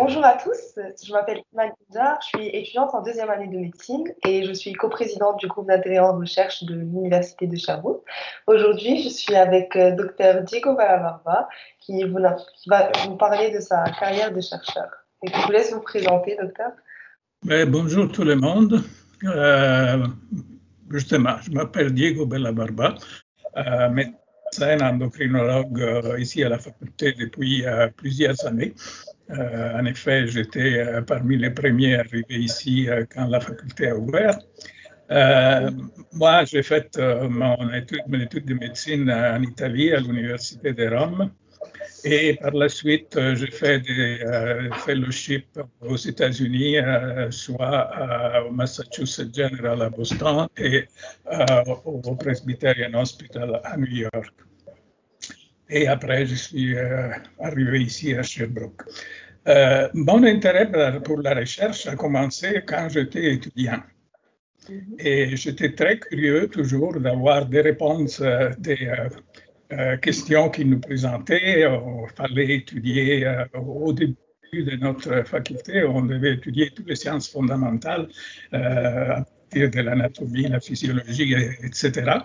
bonjour à tous, je m'appelle Iman je suis étudiante en deuxième année de médecine et je suis coprésidente du groupe d'intérêt en recherche de l'Université de Sherbrooke. Aujourd'hui, je suis avec euh, Dr Diego Balabarba qui, va vous parler de sa carrière de chercheur. Et je vous laisse vous présenter, docteur. Ben, bonjour tout le monde. Euh, justement, je m'appelle Diego Bellabarba, euh, médecin endocrinologue euh, ici à la faculté depuis plusieurs années. Euh, en effet, j'étais euh, parmi les premiers arrivés ici euh, quand la faculté a ouvert. moi, j'ai fait mon étude, mon étude de médecine en Italie, à l'Université de Rome. Et par la suite, j'ai fait des fellowships aux États-Unis, soit au Massachusetts General à Boston et au Presbyterian Hospital à New York. Et après, je suis arrivé ici à Sherbrooke. Euh, mon intérêt pour la recherche a commencé quand j'étais étudiant. Mhm. Et j'étais très curieux toujours d'avoir des réponses euh, des euh, questions qu'ils nous présentaient. Il fallait étudier au début de notre faculté, on devait étudier toutes les sciences fondamentales à partir de l'anatomie, la physiologie, etc.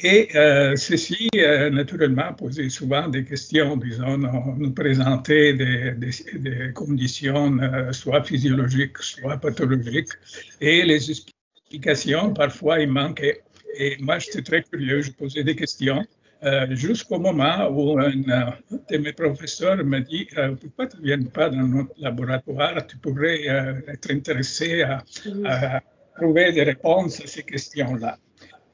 Et euh, ceci, euh, naturellement, posait souvent des questions, disons, nous présentait des, conditions euh, soit physiologiques, soit pathologiques, et les explications, parfois, il manquait. Et moi, j'étais très curieux, je posais des questions. jusqu'au moment où un de mes professeurs me dit Pourquoi tu ne viens pas dans notre laboratoire? Tu pourrais être intéressé à, à trouver des réponses à ces questions-là.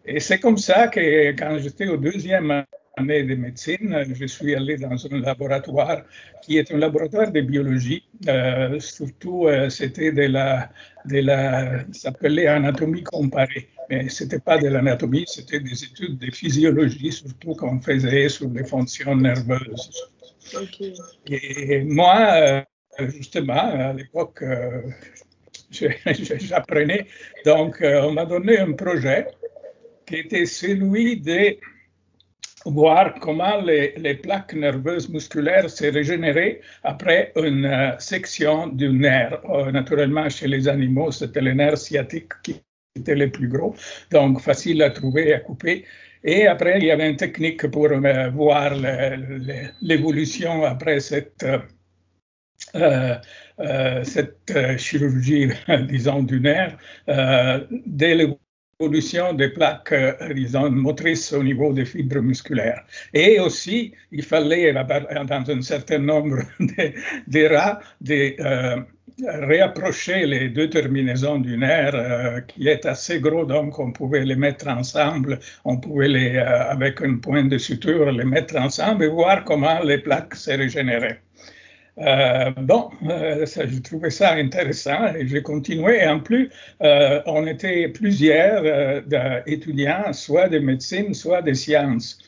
Et c'est comme ça que quand j'étais au deuxième année de médecine, je suis allé dans un laboratoire qui est un laboratoire de biologie. Euh, surtout, euh, c'était de la, de la, s'appelait anatomie comparée. Mais c'était pas de l'anatomie, c'était des études de physiologie, surtout qu'on faisait sur les fonctions nerveuses. Et moi, euh, justement, à l'époque, j'apprenais. Donc, on m'a donné un projet qui était celui de voir comment les, plaques nerveuses musculaires se régénéraient après une euh, section du nerf. Euh, naturellement, chez les animaux, c'était le nerf sciatique qui était le plus gros, donc facile à trouver à couper. Et après, il y avait une technique pour euh, voir l'évolution après cette, cette chirurgie, disons, du nerf, dès l'évolution des plaques, euh, disons, motrices au niveau des fibres musculaires. Et aussi, il fallait, dans un certain nombre de, rats, de, euh, réapprocher les deux terminaisons du nerf, euh, qui est assez gros, donc on pouvait les mettre ensemble, on pouvait les, avec un point de suture, les mettre ensemble et voir comment les plaques se régénéraient. Euh, bon, euh, je trouvais ça intéressant et j'ai continué. Et en plus, euh, on était plusieurs étudiants, soit de médecine, soit de sciences,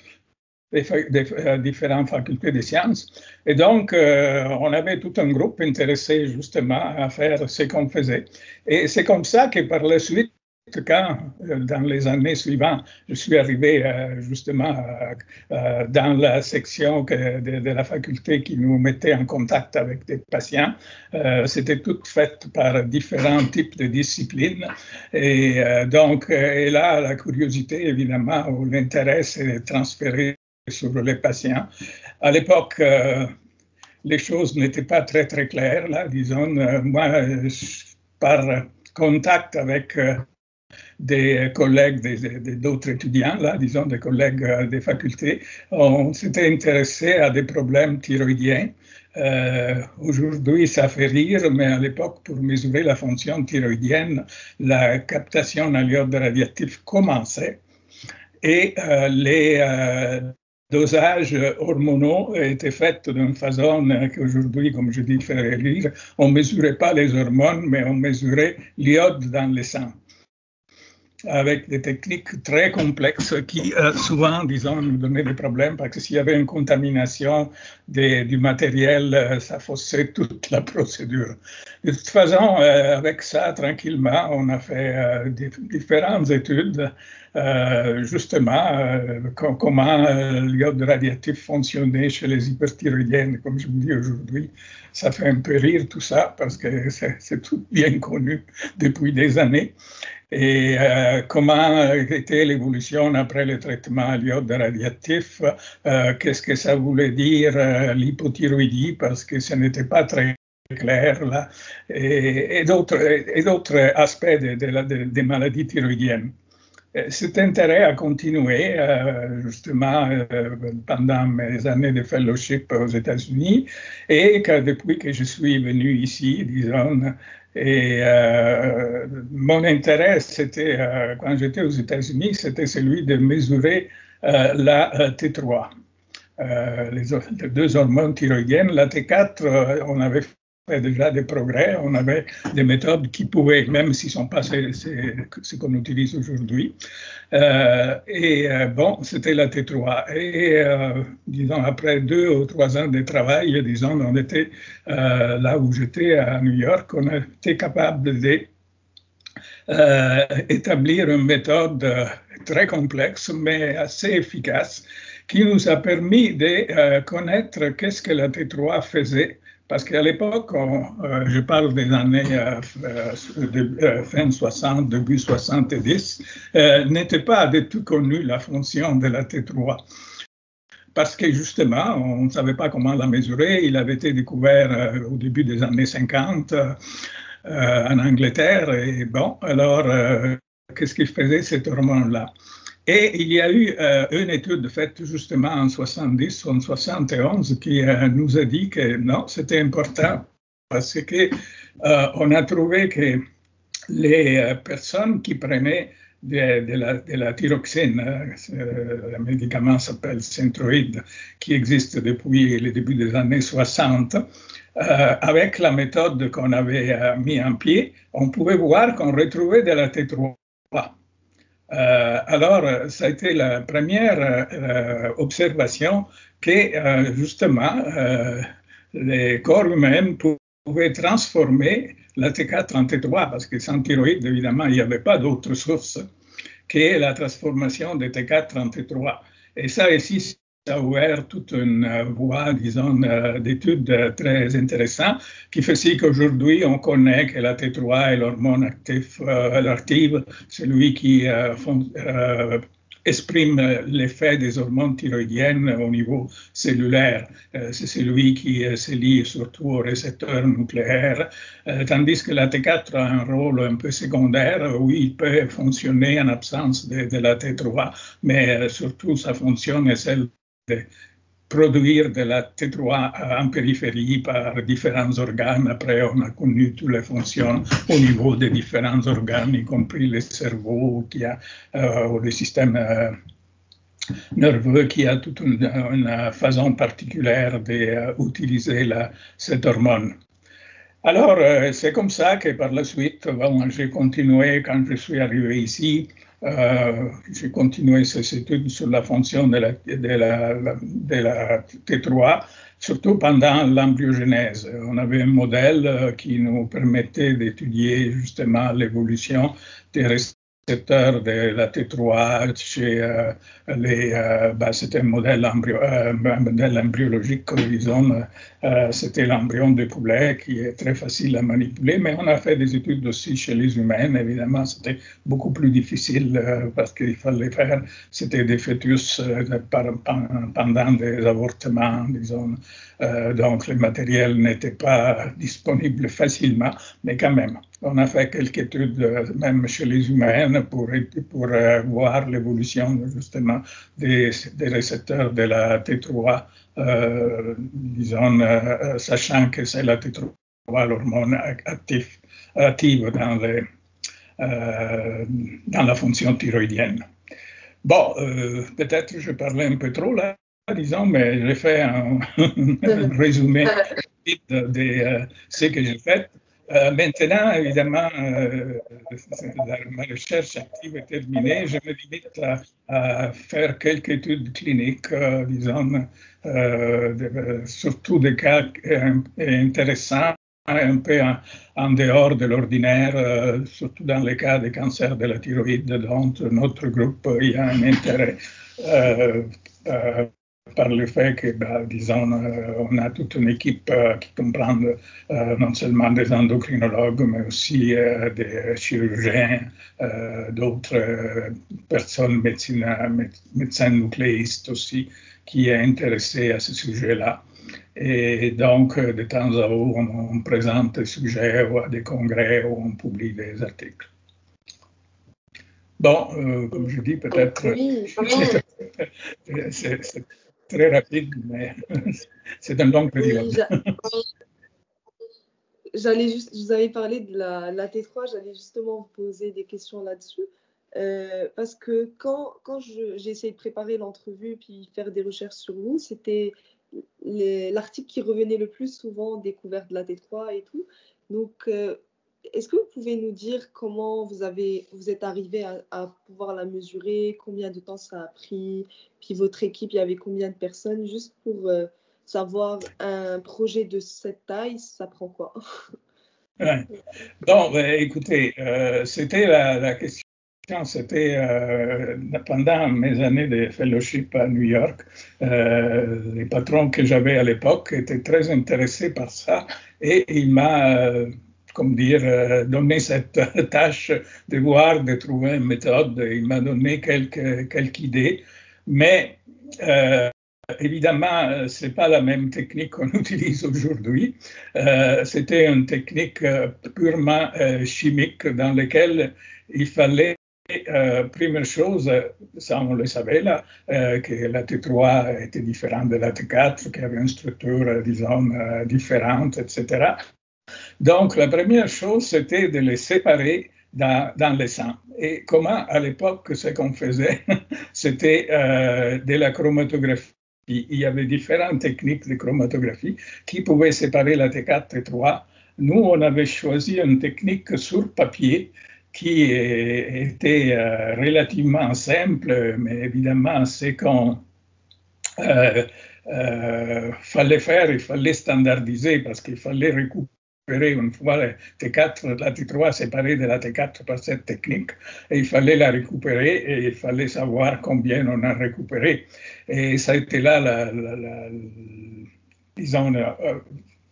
des, des différentes facultés de sciences. Et donc, on avait tout un groupe intéressé justement à faire ce qu'on faisait. Et c'est comme ça que par la suite, quand, euh, dans les années suivantes, je suis arrivé euh, justement euh, dans la section de, la faculté qui nous mettait en contact avec des patients. C'était tout fait par différents types de disciplines. Et donc, et là, la curiosité, évidemment, ou l'intérêt, c'est transféré sur les patients. À l'époque, les choses n'étaient pas très, très claires, disons. moi, par contact avec des collègues, d'autres étudiants, disons des collègues euh, des facultés, on s'était intéressé à des problèmes thyroïdiens. Euh, Aujourd'hui, ça fait rire, mais à l'époque, pour mesurer la fonction thyroïdienne, la captation en iode radioactif commençait et euh, les euh, dosages hormonaux étaient faits d'une façon qu'aujourd'hui, comme je dis, fait rire. On ne mesurait pas les hormones, mais on mesurait l'iode dans le sang avec des techniques très complexes qui euh, souvent, disons, nous donnaient des problèmes parce que s'il y avait une contamination du matériel, euh, ça faussait toute la procédure. De toute façon, euh, avec ça, tranquillement, on a fait différentes études justement comment l'iode radiatif fonctionnait chez les hyperthyroïdiennes, comme je vous dis aujourd'hui. Ça fait un peu rire tout ça parce que c'est tout bien connu depuis des années et euh, comment était l'évolution après le traitement à l'iode radiatif, euh, qu'est-ce que ça voulait dire euh, l'hypothyroïdie, parce que ce n'était pas très clair là, et d'autres aspects des maladies thyroïdiennes. Cet intérêt a continué justement pendant mes années de fellowship aux États-Unis et depuis que je suis venu ici, disons, et euh, mon intérêt, c'était, euh, quand j'étais aux États-Unis, c'était celui de mesurer euh, la T3, les, deux hormones thyroïdiennes. La T4, on avait déjà des progrès, on avait des méthodes qui pouvaient, même s'ils ne sont pas ce, qu'on utilise aujourd'hui. Euh, et euh, bon, c'était la T3. Et euh, disons, après deux ou trois ans de travail, disons, on était là où j'étais à New York, on était capable d'établir une méthode très complexe, mais assez efficace, qui nous a permis de connaître qu'est-ce que la T3 faisait parce qu'à l'époque, euh, je parle des années euh, euh, fin 60, début 70, n'était pas du tout connu la fonction de la T3 parce que justement, on ne savait pas comment la mesurer. Il avait été découvert au début des années 50 en Angleterre. Et bon, alors, qu'est-ce qu'il faisait cet hormone-là? Et il y a eu euh, une étude faite justement en 70 ou en 71 qui euh, nous a dit que non, c'était important parce que euh, on a trouvé que les personnes qui prenaient de, la, de thyroxine, le médicament s'appelle Centroid, qui existe depuis le début des années 60, avec la méthode qu'on avait mis en pied, on pouvait voir qu'on retrouvait de la T3. Euh, alors, ça a été la première euh, observation que euh, justement les corps humains pouvaient transformer la T4 en T3 parce que sans thyroïde, évidemment, il n'y avait pas d'autre source que la transformation de T4 en T3. Et ça ici, a ouvert toute une euh, voie, disons, euh, d'études euh, très intéressantes qui fait qu'aujourd'hui, on connaît que la T3 est l'hormone actif, active, celui qui exprime l'effet des hormones thyroïdiennes au niveau cellulaire. C'est celui qui se lie surtout aux récepteurs nucléaires, tandis que la T4 a un rôle un peu secondaire où il peut fonctionner en absence de, de la T3, mais surtout sa fonction est celle de produire de la T3 en périphérie par différents organes. Après, on a connu toutes les fonctions au niveau des différents organes, y compris le cerveau, qui a, euh, ou le système euh, nerveux, qui a toute une, façon particulière d'utiliser cette hormone. Alors, euh, c'est comme ça que par la suite, j'ai continué quand je suis arrivé ici euh, j'ai continué ces études sur la fonction de la, de la, de la T3, surtout pendant l'embryogenèse. On avait un modèle euh, qui nous permettait d'étudier justement l'évolution des récepteurs de la T3 chez euh, les. Ben, c'était un modèle, embryo, modèle embryologique, disons, c'était l'embryon de poulet qui est très facile à manipuler, mais on a fait des études aussi chez les humains. Évidemment, c'était beaucoup plus difficile parce qu'il fallait faire, c'était des fœtus pendant des avortements, disons. donc, le matériel n'était pas disponible facilement, mais quand même, on a fait quelques études, même chez les humains, pour, pour voir l'évolution justement des, récepteurs de la T3, euh, disons, euh, sachant que c'est la T3, l'hormone active, active dans, les, euh, dans la fonction thyroïdienne. Bon, peut-être je parlais un peu trop là, disons, mais j'ai fait un, résumé de, de ce que j'ai fait. Euh, maintenant, évidemment, euh, ma recherche active est terminée. Je me limite à, faire quelques études cliniques, euh, disons, surtout des cas intéressants un peu en, dehors de l'ordinaire, euh, surtout dans les cas des cancers de la thyroïde, dont notre groupe y a un intérêt. Euh, euh, par le fait que, bah, disons, on a toute une équipe qui comprend non seulement des endocrinologues, mais aussi des chirurgiens, d'autres personnes, médecins, médecins nucléistes aussi, qui est intéressé à ce sujet-là. Et donc, de temps à autre, on, présente des sujets ou à des congrès où on publie des articles. Bon, euh, comme je dis, peut-être c'est très rapide, mais c'est une longue période. j'allais juste, vous avez parlé de la, T3, j'allais justement vous poser des questions là-dessus. Euh, parce que quand, quand j'ai essayé de préparer l'entrevue puis faire des recherches sur vous, c'était l'article qui revenait le plus souvent, découverte de la T3 et tout. Donc, euh, est-ce que vous pouvez nous dire comment vous, avez, vous êtes arrivé à, pouvoir la mesurer, combien de temps ça a pris, puis votre équipe, il y avait combien de personnes, juste pour euh, savoir un projet de cette taille, ça prend quoi? Bon, ben, écoutez, euh, c'était la, question c'était euh, pendant mes années de fellowship à New York, les patrons que j'avais à l'époque étaient très intéressés par ça et il m'a, comme dire, euh, cette tâche de voir, de trouver une méthode. Il m'a donné quelques, quelques idées, mais euh, Évidemment, ce n'est pas la même technique qu'on utilise aujourd'hui. Euh, C'était une technique purement chimique dans laquelle il fallait euh, première chose, ça on le savait là, euh, que la T3 était différente de la T4, qu'il y avait une structure, euh, disons, euh, différente, etc. Donc la première chose, c'était de les séparer dans, dans le sang. Et comment à l'époque ce qu'on faisait, c'était de la chromatographie. Il y avait différentes techniques de chromatographie qui pouvaient séparer la T4 et T3. Nous, on avait choisi une technique sur papier qui était euh, relativement simple, mais évidemment, c'est qu'on euh, euh, fallait faire, il fallait standardiser parce qu'il fallait récupérer une fois la T4, la T3 séparée de la T4 par cette technique, et il fallait la récupérer et il fallait savoir combien on a récupéré. Et ça a été là, la, la, disons,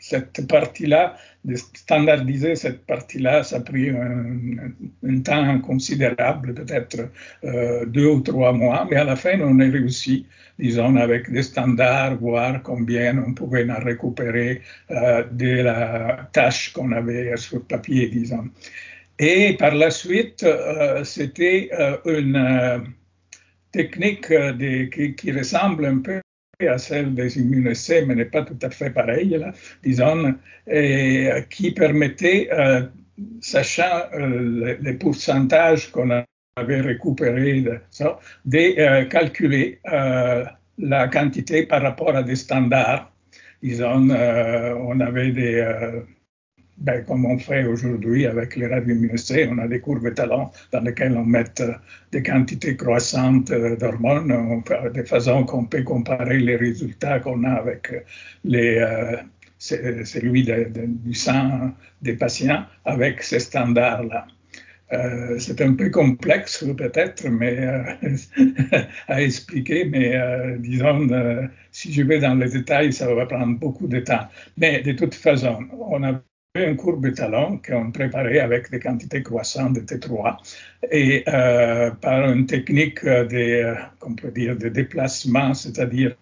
cette partie-là, de standardiser cette partie-là, ça a pris un, temps considérable, peut-être euh, deux ou trois mois, mais à la fin, on a réussi, disons, avec des standards, voir combien on pouvait en récupérer euh, de la tâche qu'on avait sur papier, disons. Et par la suite, euh, c'était une technique qui, ressemble un peu à celle des immunoessais, mais n'est pas tout à fait pareille, là, disons, et qui permettait, euh, sachant euh, les, pourcentages qu'on avait récupérés, de, euh, calculer la quantité par rapport à des standards. Disons, on avait des ben, comme on fait aujourd'hui avec les radioimmunicités, on a des courbes talons dans lesquelles on met euh, des quantités croissantes euh, d'hormones, de façon qu'on peut comparer les résultats qu'on a avec euh, celui du sang des patients avec ces standards-là. c'est un peu complexe peut-être mais, à expliquer, mais disons, si je vais dans les détails, ça va prendre beaucoup de temps. Mais de toute façon, on a une courbe talon qu'on préparait avec des quantités croissantes de T3 et euh, par une technique de, on peut dire, de déplacement, c'est-à-dire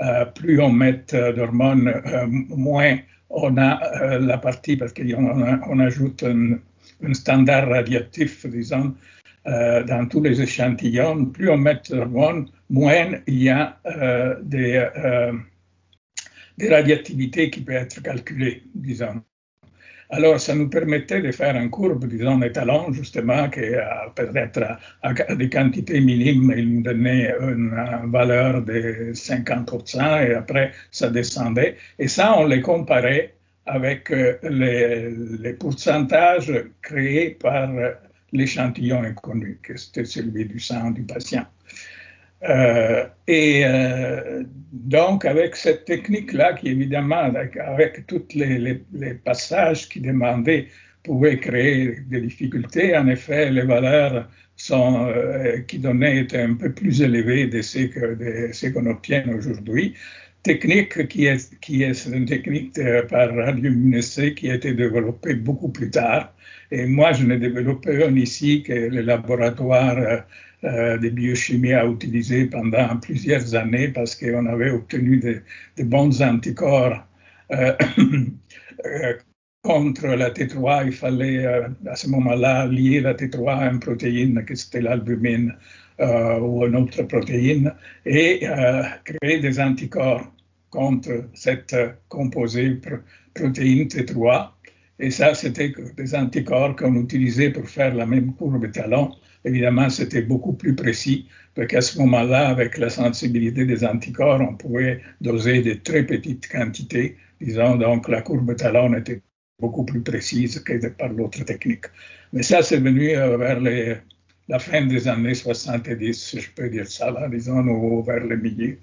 euh, plus on met d'hormones, euh, moins on a la partie, parce qu'on on ajoute un, standard radioactif, disons, dans tous les échantillons, plus on met d'hormones, moins il y a des, des radioactivités qui peuvent être calculées, disons. Alors, ça nous permettait de faire une courbe, disons, étalon, justement, qui peut-être à, des quantités minimes, il nous donnait une valeur de 50% et après, ça descendait. Et ça, on les comparait avec euh, les, pourcentages créés par l'échantillon inconnu, que c'était celui du sang du patient. Euh, et euh, donc, avec cette technique-là, qui évidemment, avec, avec tous les, passages qui demandaient, pouvait créer des difficultés, en effet, les valeurs sont, euh, qui donnaient étaient un peu plus élevées de ce qu'on obtient aujourd'hui. Technique qui est, qui est une technique de, par radioluminescence qui a été développée beaucoup plus tard. Et moi, je n'ai développé un ici que le laboratoire euh, de biochimie à utiliser pendant plusieurs années parce qu'on avait obtenu de, de bons anticorps euh, euh, contre la T3. Il fallait à ce moment-là lier la T3 à une protéine qui c'était l'albumine ou une autre protéine et créer des anticorps contre cette composée protéine T3. Et ça, c'était des anticorps qu'on utilisait pour faire la même courbe talon Évidemment, c'était beaucoup plus précis, parce qu'à ce moment-là, avec la sensibilité des anticorps, on pouvait doser de très petites quantités. Disons, donc la courbe talon était beaucoup plus précise que par l'autre technique. Mais ça, c'est venu euh, vers la fin des années 70, si je peux dire ça, là, disons, ou vers le milieu,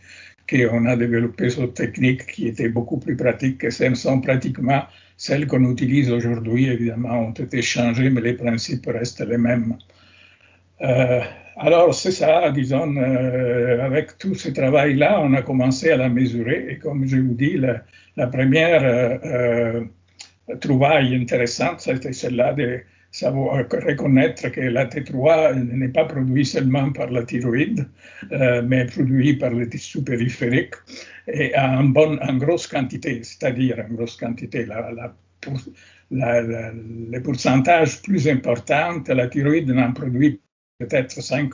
qu'on a développé cette technique qui était beaucoup plus pratique, que ce sont pratiquement celles qu'on utilise aujourd'hui, évidemment, ont été changées, mais les principes restent les mêmes. Euh, alors, c'est ça, disons, euh, avec tout ce travail-là, on a commencé à la mesurer. Et comme je vous dis, la, première euh, trouvaille intéressante, c'était celle-là de savoir reconnaître que la T3 n'est pas produite seulement par la thyroïde, mais produite par les tissus périphériques et en, bonne, en grosse quantité, c'est-à-dire en grosse quantité. La, la, le pourcentage plus important, la thyroïde n'en produit peut-être 5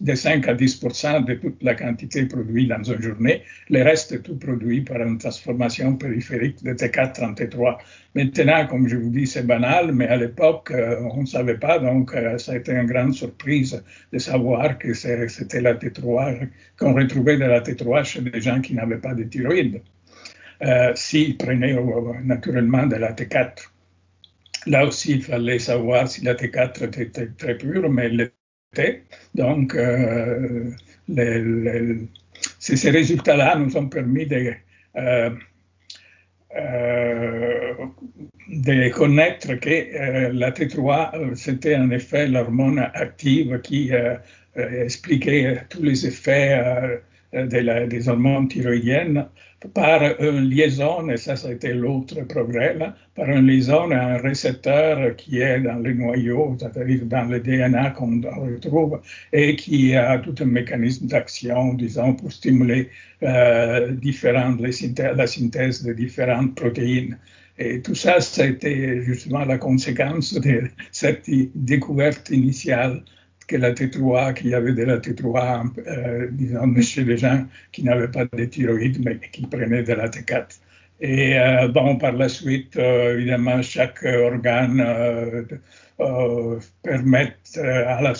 de 5 à 10 de toute la quantité produite dans une journée. Le reste est tout produit par une transformation périphérique de T4 en T3. Maintenant, comme je vous dis, c'est banal, mais à l'époque, euh, on ne savait pas, donc euh, ça a été une grande surprise de savoir que c'était la T3, qu'on retrouvait de la T3 chez des gens qui n'avaient pas de thyroïde. Euh, S'ils prenaient naturellement de la T4. Là aussi, il fallait savoir si la T4 était très pure, mais elle donc, euh, ces résultats-là nous ont permis de, euh, euh, de connaître que la T3, c'était en effet l'hormone active qui expliquait tous les effets des hormones thyroïdiennes par une liaison, et ça, été l'autre progrès, par une liaison à un récepteur qui est dans le noyau, c'est-à-dire dans le DNA qu'on retrouve, et qui a tout un mécanisme d'action, disons, pour stimuler euh, différentes, la synthèse de différentes protéines. Et tout ça, été justement la conséquence de cette découverte initiale que la T3, qu'il y avait de la T3, euh, disons, chez les gens qui n'avaient pas de thyroïde, mais qui prenaient de la T4. Et euh, bon, par la suite, euh, évidemment, chaque organe permet à la,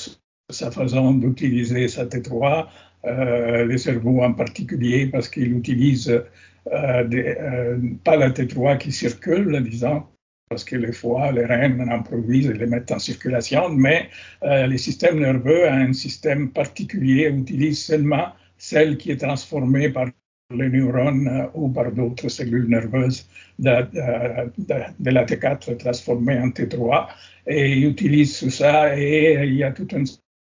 sa façon d'utiliser sa T3, le cerveau en particulier, parce qu'il utilise pas la T3 qui circule, disons, parce que les foies, les reins en produisent et les mettent en circulation, mais euh, le système nerveux a un système particulier, utilise seulement celle qui est transformée par les neurones euh, ou par d'autres cellules nerveuses de, de, la T4 transformée en T3 et il utilise tout ça et il y a tout un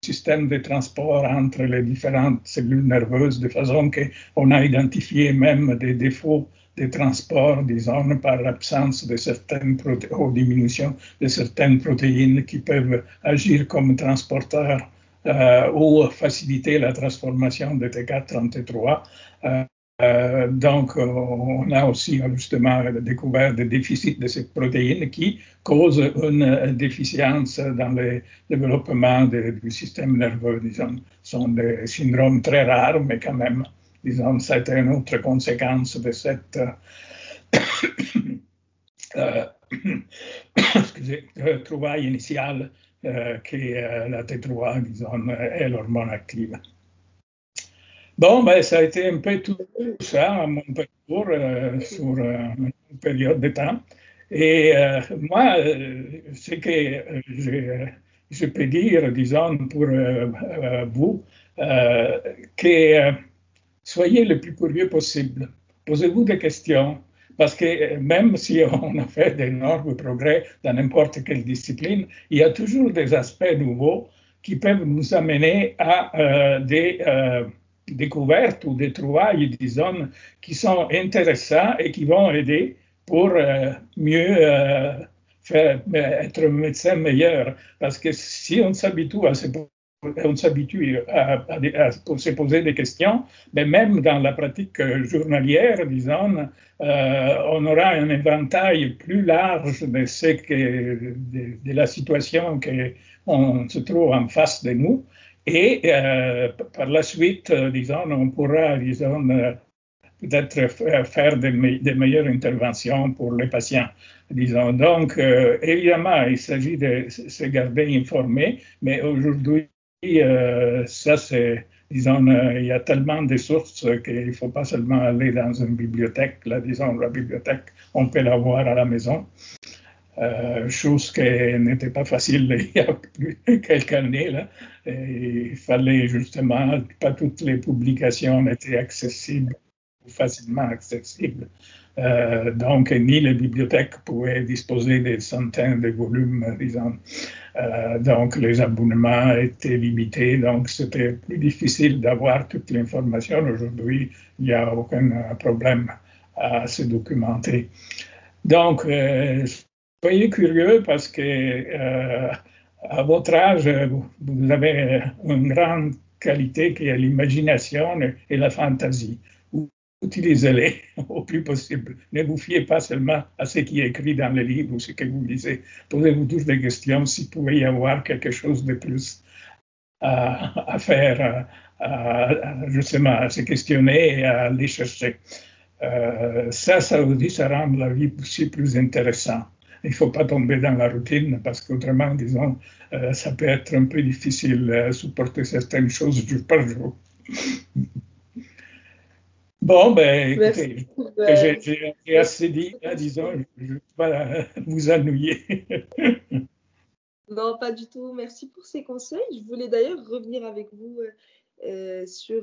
système de transport entre les différentes cellules nerveuses de façon qu'on a identifié même des défauts de transport, disons, par l'absence de certaines ou diminution de certaines protéines qui peuvent agir comme transporteurs euh, ou faciliter la transformation de T4 en T3. Euh, donc, on a aussi justement découvert des déficits de ces protéines qui causent une déficience dans le développement du système nerveux. Disons, ce sont des syndromes très rares, mais quand même disons, c'était une autre conséquence de cette euh, euh excusez, trouvaille initiale euh, euh, la T3, disons, est l'hormone active. Bon, ben, ça a été un peu tout ça, mon parcours euh, sur une période de temps. Et moi, ce que je, je, peux dire, disons, pour vous, que soyez le plus curieux possible. Posez-vous des questions, parce que même si on a fait d'énormes progrès dans n'importe quelle discipline, il y a toujours des aspects nouveaux qui peuvent nous amener à des découvertes ou des trouvailles, disons, qui sont intéressantes et qui vont aider pour euh, mieux euh, être médecin meilleur. Parce que si on s'habitue à se on s'habitue à, se poser des questions, mais même dans la pratique journalière, disons, euh, on aura un éventail plus large de, la situation qu'on se trouve en face de nous. Et euh, par la suite, disons, on pourra, disons, euh, peut-être faire des, meilleures interventions pour les patients. Disons. Donc, évidemment, il s'agit de se garder informé, mais aujourd'hui, ça, c'est, disons, il y a tellement de sources qu'il ne faut pas seulement aller dans une bibliothèque. Là, disons, la bibliothèque, on peut l'avoir à la maison. Euh, chose qui n'était pas facile il y a quelques années. Là. il fallait justement, pas toutes les publications étaient accessibles ou facilement accessibles. Euh, donc, ni les bibliothèques pouvaient disposer des centaines de volumes, disons. Euh, donc, les abonnements étaient limités, donc c'était plus difficile d'avoir toute l'information. Aujourd'hui, il n'y a aucun problème à se documenter. Donc, Soyez curieux parce que euh, à votre âge, vous avez une grande qualité qui est l'imagination et la fantaisie. Utilisez-les au plus possible. Ne vous fiez pas seulement à ce qui est écrit dans les livres ou ce que vous lisez. Posez-vous toujours des questions s'il pouvait y avoir quelque chose de plus à, faire, à, justement à se questionner et à aller chercher. Euh, ça, ça aussi, ça rend la vie aussi plus intéressante il ne faut pas tomber dans la routine parce qu'autrement, disons, euh, ça peut être un peu difficile de supporter certaines choses jour par jour. Bon, ben, écoutez, j'ai assez dit, disons, je ne vais pas vous ennuyer. non, pas du tout. Merci pour ces conseils. Je voulais d'ailleurs revenir avec vous euh, euh, sur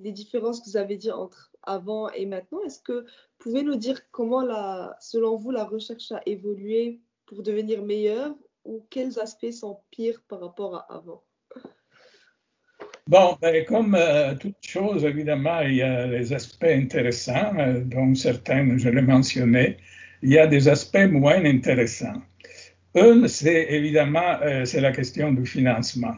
les différences que vous avez dit entre avant et maintenant. Est-ce que vous pouvez nous dire comment, la, selon vous, la recherche a évolué pour devenir meilleure ou quels aspects sont pires par rapport à avant? Bon, ben, comme euh, toute chose, évidemment, il y a des aspects intéressants, euh, dont certains, je l'ai mentionné. Il y a des aspects moins intéressants. Un, c'est évidemment euh, c'est la question du financement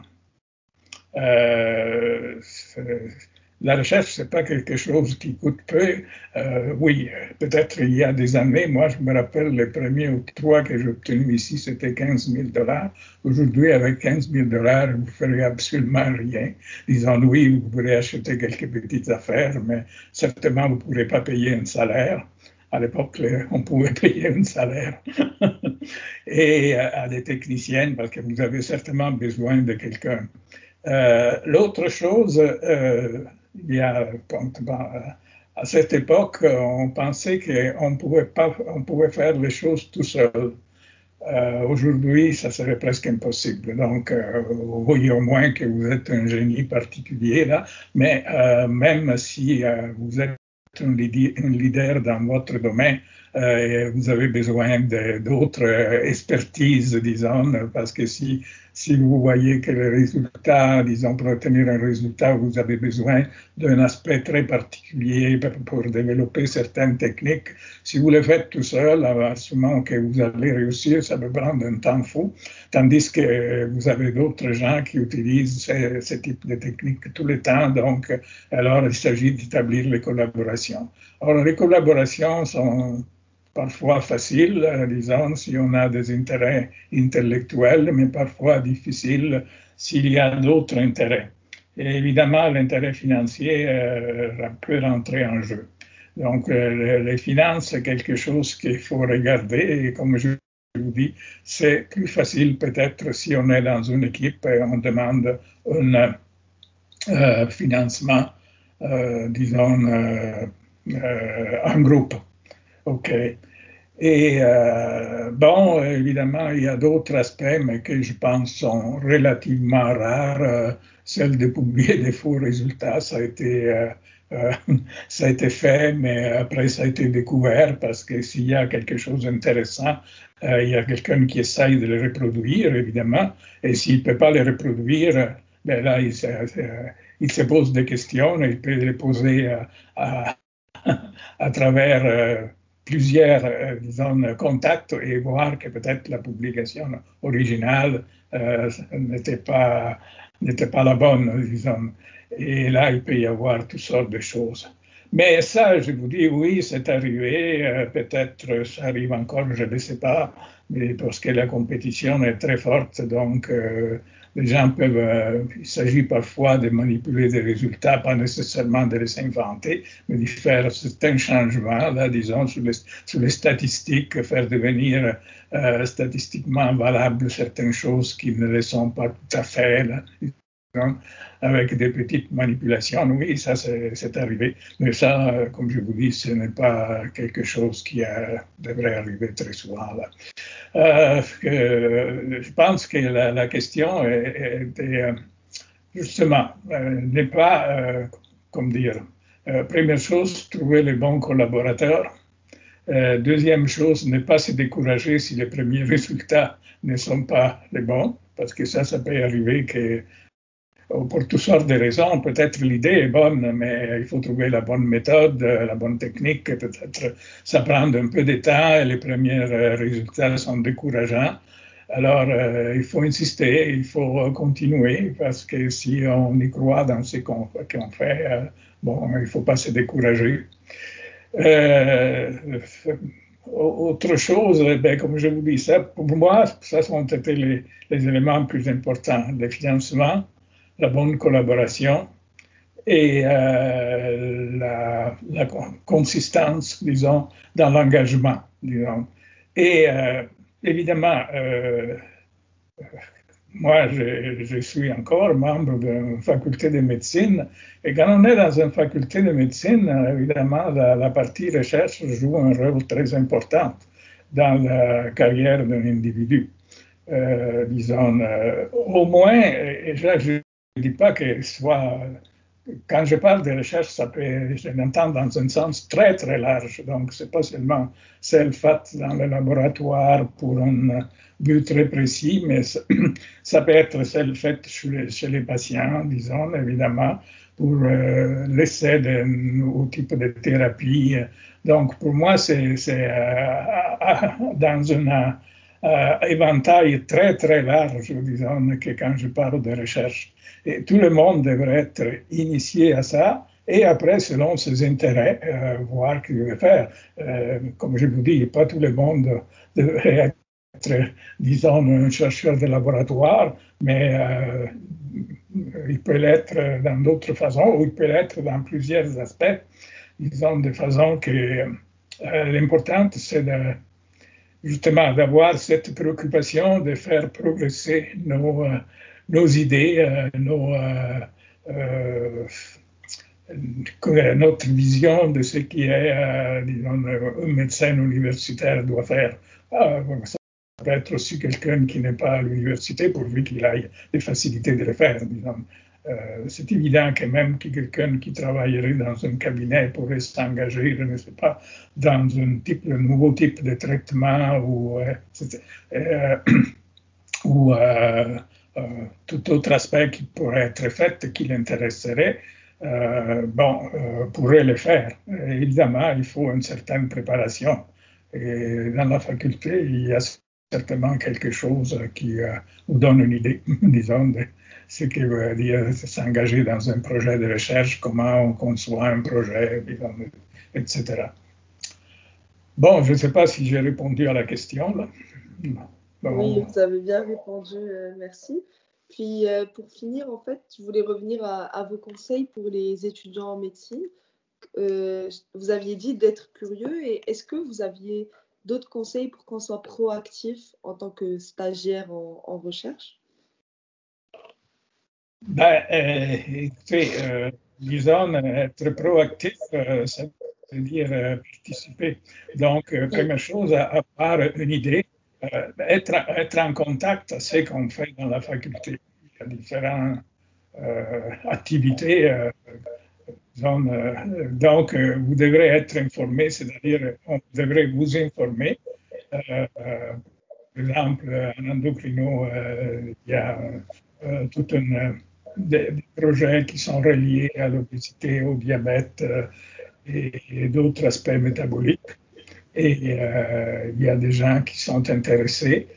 la recherche, n'est pas quelque chose qui coûte peu. Euh, oui, peut-être il y a des années, moi je me rappelle les premiers octrois que j'ai obtenus ici, c'était 15 000 dollars. Aujourd'hui, avec 15 000 dollars, vous ne ferez absolument rien. Disons, oui, vous pourrez acheter quelques petites affaires, mais certainement vous ne pourrez pas payer un salaire. À l'époque, on pouvait payer un salaire et euh, à des techniciennes parce que vous avez certainement besoin de quelqu'un. Euh, l'autre chose, y a, à cette époque, on pensait qu'on pouvait pas, on pouvait faire les choses tout seul. Euh, aujourd'hui, ça serait presque impossible. Donc, euh, vous au moins que vous êtes un génie particulier là, mais euh, même si vous êtes un, leader dans votre domaine, vous avez besoin d'autres expertises, disons, parce que si si vous voyez que le résultat, disons, pour obtenir un résultat, vous avez besoin d'un aspect très particulier pour développer certaines techniques. Si vous le faites tout seul, moment que vous allez réussir, ça peut prendre un temps fou. Tandis que vous avez d'autres gens qui utilisent ce, ce, type de techniques tout le temps. Donc, alors, il s'agit d'établir les collaborations. Alors, les collaborations sont parfois facile, euh, disons, si on a des intérêts intellectuels, mais parfois difficile s'il y a d'autres intérêts. Et évidemment, l'intérêt financier euh, peut rentrer en jeu. Donc, euh, les finances, c'est quelque chose qu'il faut regarder et comme je vous dis, c'est plus facile peut-être si on est dans une équipe et on demande un financement, disons, en groupe. OK. Et bon, évidemment, il y a d'autres aspects, mais que je pense sont relativement rares. celle de publier des faux résultats, ça a été euh, ça a été fait, mais après ça a été découvert parce que s'il y a quelque chose d'intéressant, euh, il y a quelqu'un qui essaye de le reproduire, évidemment, et s'il ne peut pas le reproduire, ben là, euh, il se, pose des questions, il peut les poser à, à, travers plusieurs, disons, contacts et voir que peut-être la publication originale n'était pas, pas la bonne, disons. Et là, il peut y avoir toutes sortes de choses. Mais ça, je vous dis, oui, c'est arrivé. Euh, peut-être ça arrive encore, je ne sais pas, mais parce que la compétition est très forte, donc euh, les gens peuvent. Euh, il s'agit parfois de manipuler des résultats, pas nécessairement de les inventer, mais de faire certains changements, là, disons, sur les, sur les statistiques, faire devenir statistiquement valables certaines choses qui ne le sont pas tout à fait. Là, avec des petites manipulations. Oui, ça, c'est arrivé. Mais ça, euh, comme je vous dis, ce n'est pas quelque chose qui devrait arriver très souvent. Euh, je pense que la, question est, euh, justement, n'est pas, comme dire, première chose, trouver les bons collaborateurs. deuxième chose, ne pas se décourager si les premiers résultats ne sont pas les bons, parce que ça, ça peut arriver que pour toutes sortes de raisons. Peut-être l'idée est bonne, mais il faut trouver la bonne méthode, la bonne technique. Peut-être ça prend un peu de temps et les premiers euh, résultats sont décourageants. Alors, euh, il faut insister, il faut continuer, parce que si on y croit dans ce qu'on fait, euh, bon, il ne faut pas se décourager. autre chose, ben, comme je vous dis, pour moi, ça sont été les, les éléments plus importants. Le financement, la bonne collaboration et euh, la, consistance, disons, dans l'engagement, disons. Et euh, évidemment, euh, moi, je, suis encore membre d'une faculté de médecine. Et quand on est dans une faculté de médecine, évidemment, la, partie recherche joue un rôle très important dans la carrière d'un individu. disons, au moins, et je ne dis pas que soit. Quand je parle de recherche, ça peut, je l'entends dans un sens très très large. Donc, c'est pas seulement celle faite dans le laboratoire pour un but très précis, mais ça, peut être celle faite chez les, patients, disons, évidemment, pour euh, l'essai nouveaux types de thérapie. Donc, pour moi, c'est euh, dans un euh, éventail très très large, disons, que quand je parle de recherche. Et tout le monde devrait être initié à ça et après, selon ses intérêts, euh, voir ce qu'il veut faire. Euh, comme je vous dis, pas tout le monde devrait être, disons, un chercheur de laboratoire, mais euh, il peut l'être dans d'autres façons ou il peut l'être dans plusieurs aspects, disons, de façon que l'important, c'est de, justement d'avoir cette préoccupation de faire progresser nos nos idées, euh, euh, euh, notre vision de ce qui est, un médecin universitaire doit faire. Ah, ça peut être aussi quelqu'un qui n'est pas à l'université pourvu qu'il ait les facilités de le faire. C'est évident que même quelqu'un qui travaillerait dans un cabinet pourrait s'engager, je ne sais pas, dans un, nouveau type de traitement ou, ou euh, tout autre aspect qui pourrait être fait, qui l'intéresserait, euh, bon, euh, pourrait le faire. évidemment, il faut une certaine préparation. Et dans la faculté, il y a certainement quelque chose qui nous donne une idée, disons, de ce qui veut dire s'engager dans un projet de recherche, comment on conçoit un projet, etc. Bon, je ne sais pas si j'ai répondu à la question. Là. Oui, vous avez bien répondu, euh, merci. Puis euh, pour finir, en fait, je voulais revenir à, vos conseils pour les étudiants en médecine. Euh, vous aviez dit d'être curieux et est-ce que vous aviez d'autres conseils pour qu'on soit proactif en tant que stagiaire en, recherche? Ben, écoutez, disons, être proactif, c'est-à-dire participer. Donc, première chose, avoir une idée, être, être en contact, c'est ce qu'on fait dans la faculté. Il y a différentes activités donc, vous devrez être informé, c'est-à-dire on devrait vous informer. par exemple, en endocrino, il y a tout un des, projets qui sont reliés à l'obésité, au diabète et, d'autres aspects métaboliques. Et il y a des gens qui sont intéressés,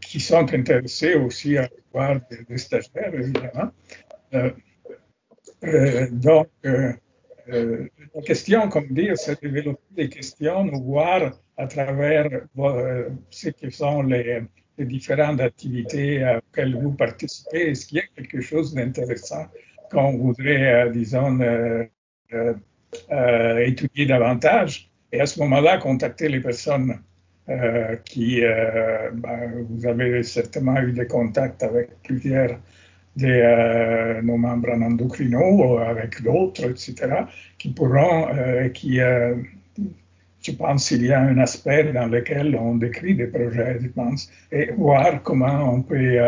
qui sont intéressés aussi à voir des, stagiaires, évidemment. Euh, donc, euh, euh, la question, comme dire, c'est de développer des questions, voir à travers ce que sont les, différentes activités auxquelles vous participez, est-ce qu'il y a quelque chose d'intéressant qu'on voudrait, disons, étudier davantage? Et à ce moment-là, contacter les personnes qui, ben, vous avez certainement eu des contacts avec plusieurs de euh, nos membres en endocrino, avec d'autres, etc., qui pourront, euh, qui, euh, je pense qu'il y a un aspect dans lequel on décrit des projets, je pense, et voir comment on peut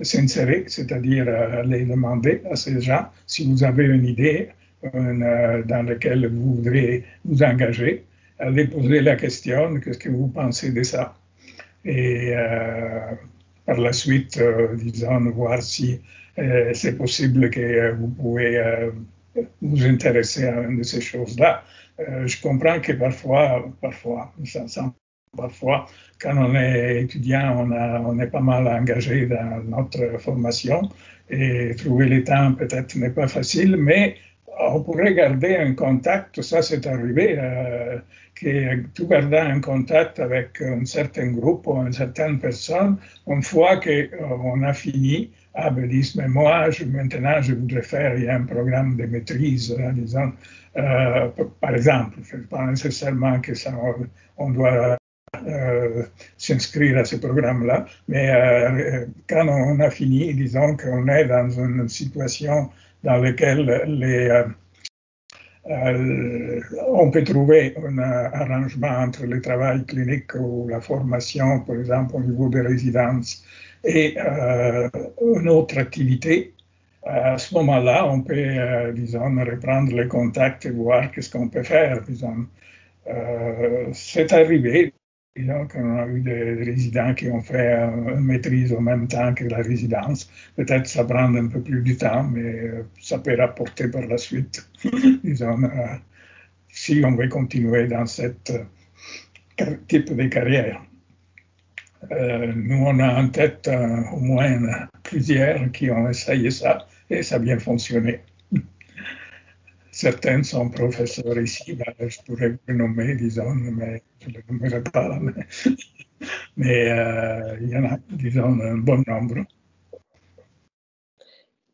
s'insérer, c'est-à-dire les demander à ces gens si vous avez une idée dans laquelle vous voudriez vous engager, allez poser la question, qu'est-ce que vous pensez de ça? Et par la suite, euh, disons, voir si euh, c'est possible que euh, vous pouvez vous intéresser à une de ces choses-là. Je comprends que parfois, parfois, parfois, quand on est étudiant, on, est pas mal engagé dans notre formation et trouver le temps peut-être n'est pas facile, mais on pourrait garder un contact, ça c'est arrivé, euh, que tout garder un contact avec un certain groupe ou une certaine personne, une fois qu'on a fini, ah ben disent, mais moi maintenant je voudrais faire il y a un programme de maîtrise, disons, euh, par exemple, pas nécessairement que ça, on doit euh, s'inscrire à ce programme-là, mais euh, quand on a fini, disons qu'on est dans une situation dans euh, on peut trouver un arrangement entre le travail clinique ou la formation, par exemple au niveau des résidences, et une autre activité. À ce moment-là, on peut, disons, reprendre les contacts et voir qu'est-ce qu'on peut faire, disons. c'est arrivé donc, on a eu des résidents qui ont fait une maîtrise en même temps que la résidence. Peut-être ça prend un peu plus de temps, mais euh, ça peut rapporter par la suite, disons, euh, si on veut continuer dans ce euh, type de carrière. nous, on a en tête au moins plusieurs qui ont essayé ça et ça a bien fonctionné. Certains sont professeurs ici, ben, je pourrais vous nommer, disons, mais je ne les nommerai pas. Mais, euh, il y en a, disons, un bon nombre.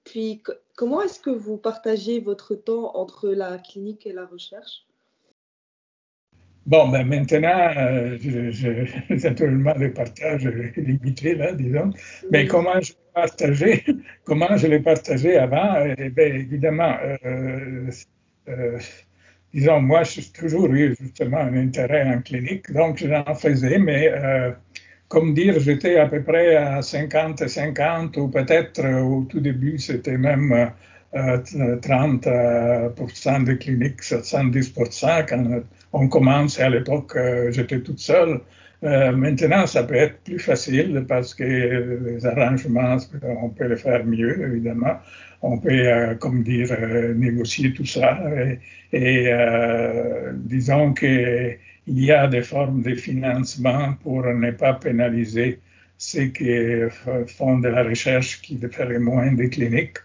Puis, comment est-ce que vous partagez votre temps entre la clinique et la recherche? Bon, ben maintenant, euh, je, je, naturellement, le partage est limité, là, disons. Mais comment je l'ai partagé, comment je l'ai partagé avant? Eh bien, évidemment, euh, euh, disons, moi, j'ai toujours eu justement un intérêt en clinique, donc j'en faisais, mais euh, comme dire, j'étais à peu près à 50-50, ou peut-être au tout début, c'était même 30% de cliniques, 70% quand on commence, à l'époque, euh, j'étais toute seule. Euh, maintenant, ça peut être plus facile parce que les arrangements, on peut les faire mieux, évidemment. On peut, euh, comme dire, négocier tout ça. Et, disons qu'il y a des formes de financement pour ne pas pénaliser ceux qui font de la recherche qui feraient moins de cliniques.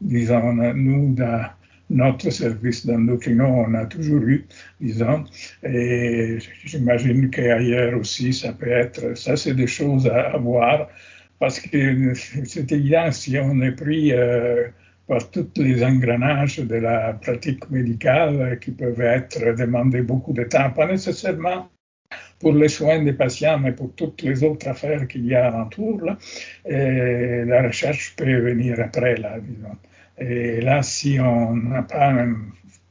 Disons, nous, dans, notre service d'endocrino, on a toujours eu, disons, et j'imagine qu'ailleurs aussi, ça peut être, ça c'est des choses à, voir, parce que c'est évident, si on est pris euh, par tous les engrenages de la pratique médicale qui peuvent être demandés beaucoup de temps, pas nécessairement pour les soins des patients, mais pour toutes les autres affaires qu'il y a alentour, là, la recherche peut venir après, là. Et là, si on n'a pas,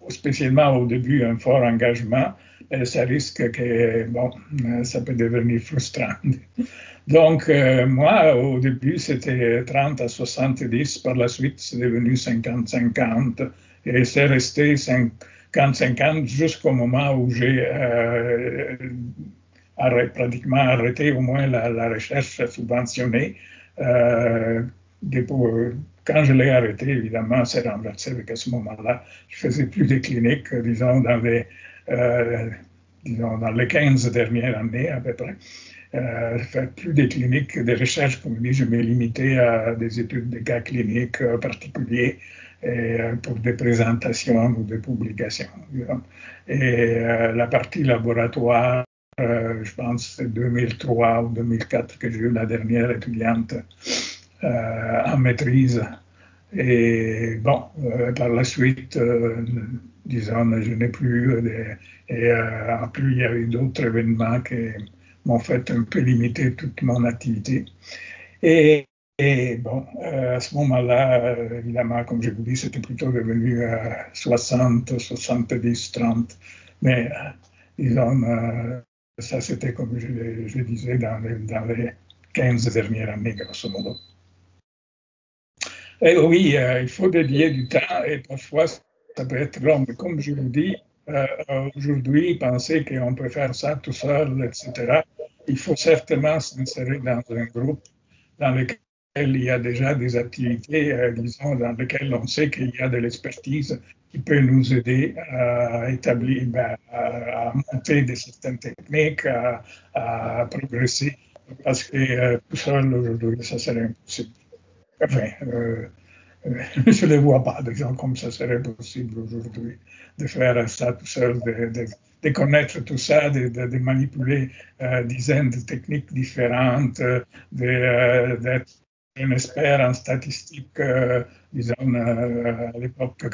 spécialement au début, un fort engagement, euh, ça risque que, bon, euh, ça peut devenir frustrant. Donc, euh, moi, au début, c'était 30 à 70. Par la suite, c'est devenu 50-50. Et c'est resté 50-50 jusqu'au moment où j'ai pratiquement arrêté au moins la, recherche subventionnée. quand je l'ai arrêté, évidemment, c'est renversé avec à ce moment-là, je faisais plus de cliniques, disons, dans les euh, disons, dans les 15 dernières années à peu près. Euh, faire plus de cliniques, de recherches, comme je dis, je me limitais à des études de cas cliniques euh, particuliers et, euh, pour des présentations ou des publications. Et la partie laboratoire, je pense c'est 2003 ou 2004 que j'ai eu la dernière étudiante en maîtrise. Et bon, par la suite, disons, je n'ai plus. et euh, en plus, il y a eu d'autres événements qui m'ont fait un peu limiter toute mon activité. Et, bon, euh, à ce moment-là, euh, évidemment, comme je vous dis, c'était plutôt devenu 60, 70, 30. Mais disons, ça c'était comme je, je disais dans les, dans les 15 dernières années, grosso modo. Et oui, il faut dédier du temps et parfois ça peut être long, mais comme je vous dis, euh, aujourd'hui, penser qu'on peut faire ça tout seul, etc., il faut certainement s'insérer dans un groupe dans lequel il y a déjà des activités, euh, disons, dans lesquelles on sait qu'il y a de l'expertise qui peut nous aider à établir, ben, à, monter des certaines techniques, à, progresser, parce que euh, tout seul aujourd'hui, ça serait impossible. Enfin, je ne vois pas des comme ça serait possible aujourd'hui de faire ça tout seul, de, connaître tout ça, de, manipuler euh, dizaines de techniques différentes, euh, d'être un expert en statistique, euh, disons, à l'époque,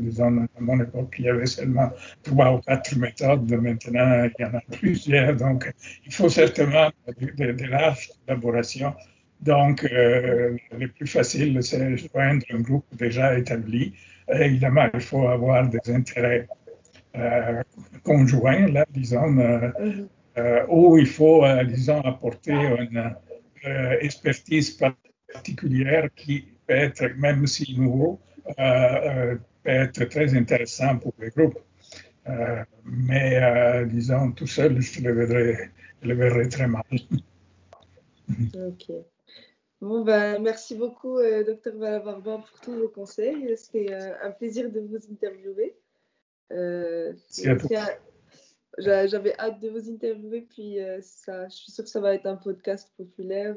disons, à mon époque, il y avait seulement trois ou quatre méthodes, maintenant il y en a plusieurs, donc il faut certainement de, de larges collaborations donc, euh, le plus facile, c'est joindre un groupe déjà établi. évidemment, il faut avoir des intérêts euh, conjoints, là, disons, euh, mhm. où il faut, disons, apporter une expertise particulière qui peut être, même si nouveau, peut être très intéressant pour les groupes. mais, disons, tout seul, je le verrais, je le verrais très mal. Ok. Bon, ben, merci beaucoup, euh, docteur Valabarba, pour tous vos conseils. C'était euh, un plaisir de vous interviewer. Euh, J'avais hâte de vous interviewer, puis euh, ça, je suis sûre que ça va être un podcast populaire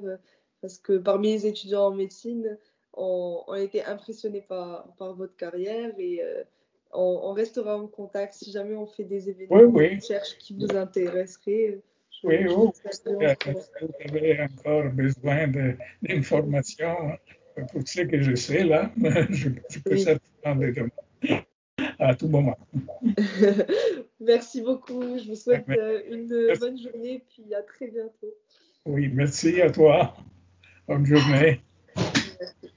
parce que parmi les étudiants en médecine, on, on a été impressionnés par, par votre carrière et on, restera en contact si jamais on fait des événements de recherche qui vous intéresseraient. Oui, vous, avez encore besoin d'informations pour ce que je sais là. Je, peux oui. certainement les demander à tout moment. merci beaucoup. Je vous souhaite euh, une bonne journée et puis à très bientôt. Oui, merci à toi. under May.